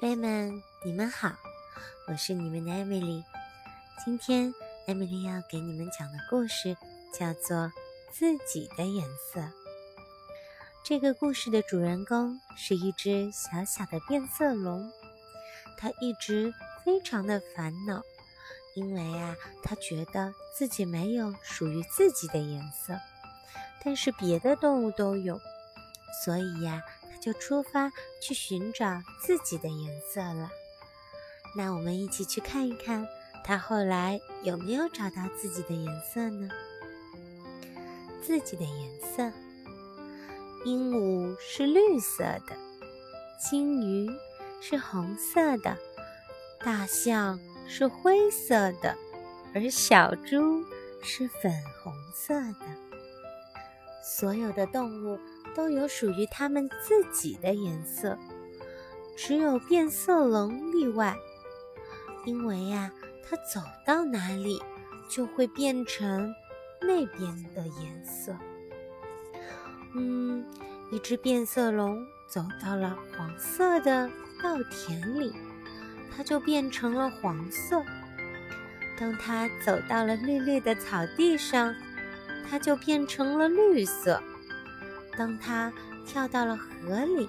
贝们，你们好，我是你们的艾米丽。今天艾米丽要给你们讲的故事叫做《自己的颜色》。这个故事的主人公是一只小小的变色龙，它一直非常的烦恼，因为啊，它觉得自己没有属于自己的颜色，但是别的动物都有，所以呀。就出发去寻找自己的颜色了。那我们一起去看一看，他后来有没有找到自己的颜色呢？自己的颜色，鹦鹉是绿色的，金鱼是红色的，大象是灰色的，而小猪是粉红色的。所有的动物。都有属于它们自己的颜色，只有变色龙例外，因为呀，它走到哪里就会变成那边的颜色。嗯，一只变色龙走到了黄色的稻田里，它就变成了黄色；当它走到了绿绿的草地上，它就变成了绿色。当它跳到了河里，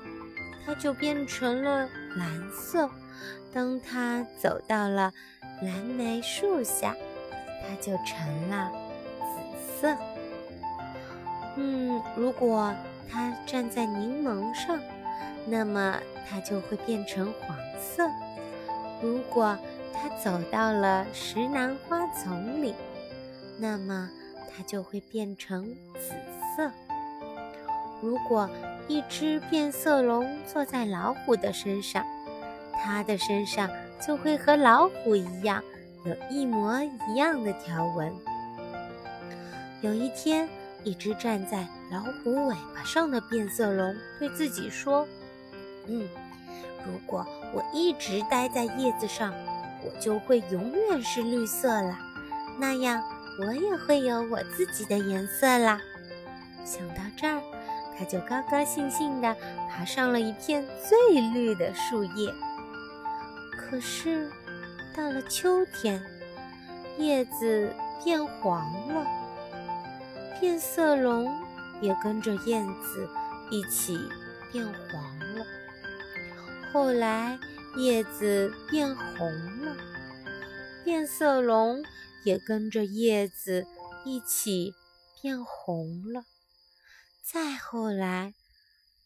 它就变成了蓝色；当它走到了蓝莓树下，它就成了紫色。嗯，如果它站在柠檬上，那么它就会变成黄色；如果它走到了石楠花丛里，那么它就会变成紫色。如果一只变色龙坐在老虎的身上，它的身上就会和老虎一样，有一模一样的条纹。有一天，一只站在老虎尾巴上的变色龙对自己说：“嗯，如果我一直待在叶子上，我就会永远是绿色了。那样，我也会有我自己的颜色啦。”想到这儿。他就高高兴兴地爬上了一片最绿的树叶。可是，到了秋天，叶子变黄了，变色龙也跟着叶子一起变黄了。后来，叶子变红了，变色龙也跟着叶子一起变红了。再后来，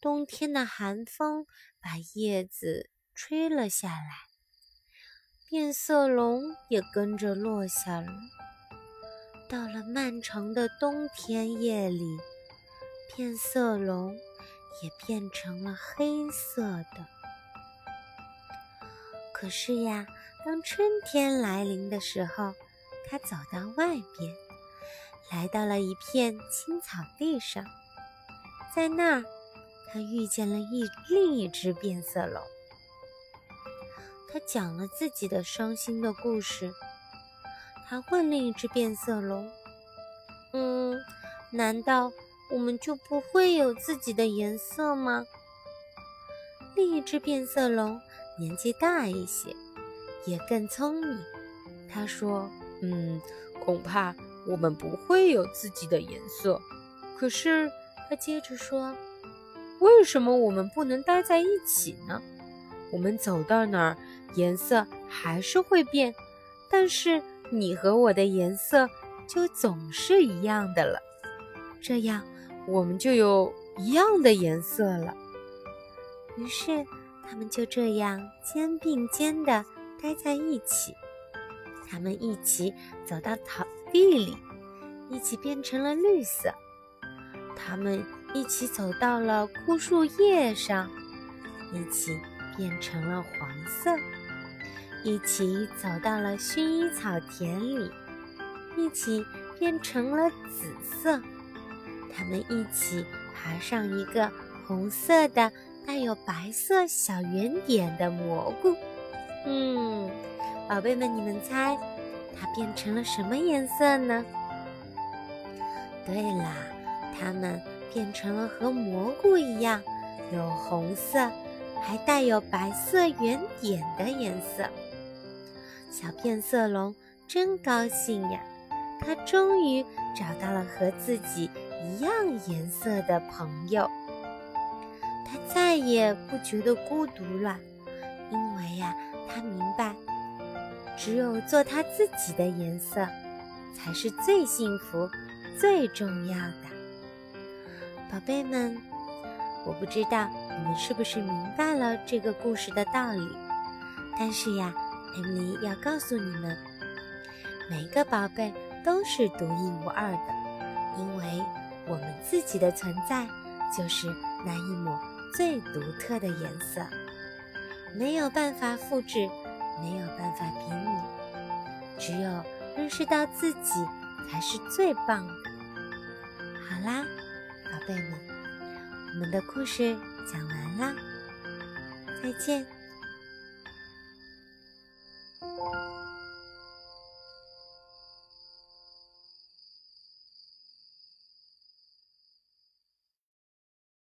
冬天的寒风把叶子吹了下来，变色龙也跟着落下了。到了漫长的冬天夜里，变色龙也变成了黑色的。可是呀，当春天来临的时候，它走到外边，来到了一片青草地上。在那儿，他遇见了一另一只变色龙。他讲了自己的伤心的故事。他问另一只变色龙：“嗯，难道我们就不会有自己的颜色吗？”另一只变色龙年纪大一些，也更聪明。他说：“嗯，恐怕我们不会有自己的颜色。可是……”接着说：“为什么我们不能待在一起呢？我们走到哪儿，颜色还是会变，但是你和我的颜色就总是一样的了。这样，我们就有一样的颜色了。”于是，他们就这样肩并肩的待在一起。他们一起走到草地里，一起变成了绿色。他们一起走到了枯树叶上，一起变成了黄色；一起走到了薰衣草田里，一起变成了紫色。他们一起爬上一个红色的、带有白色小圆点的蘑菇。嗯，宝贝们，你们猜，它变成了什么颜色呢？对了。它们变成了和蘑菇一样，有红色，还带有白色圆点的颜色。小变色龙真高兴呀！它终于找到了和自己一样颜色的朋友。它再也不觉得孤独了，因为呀，它明白，只有做它自己的颜色，才是最幸福、最重要的。宝贝们，我不知道你们是不是明白了这个故事的道理，但是呀。艾米丽要告诉你们，每个宝贝都是独一无二的，因为我们自己的存在就是那一抹最独特的颜色，没有办法复制，没有办法比拟，只有认识到自己才是最棒的。好啦，宝贝们，我们的故事讲完啦，再见。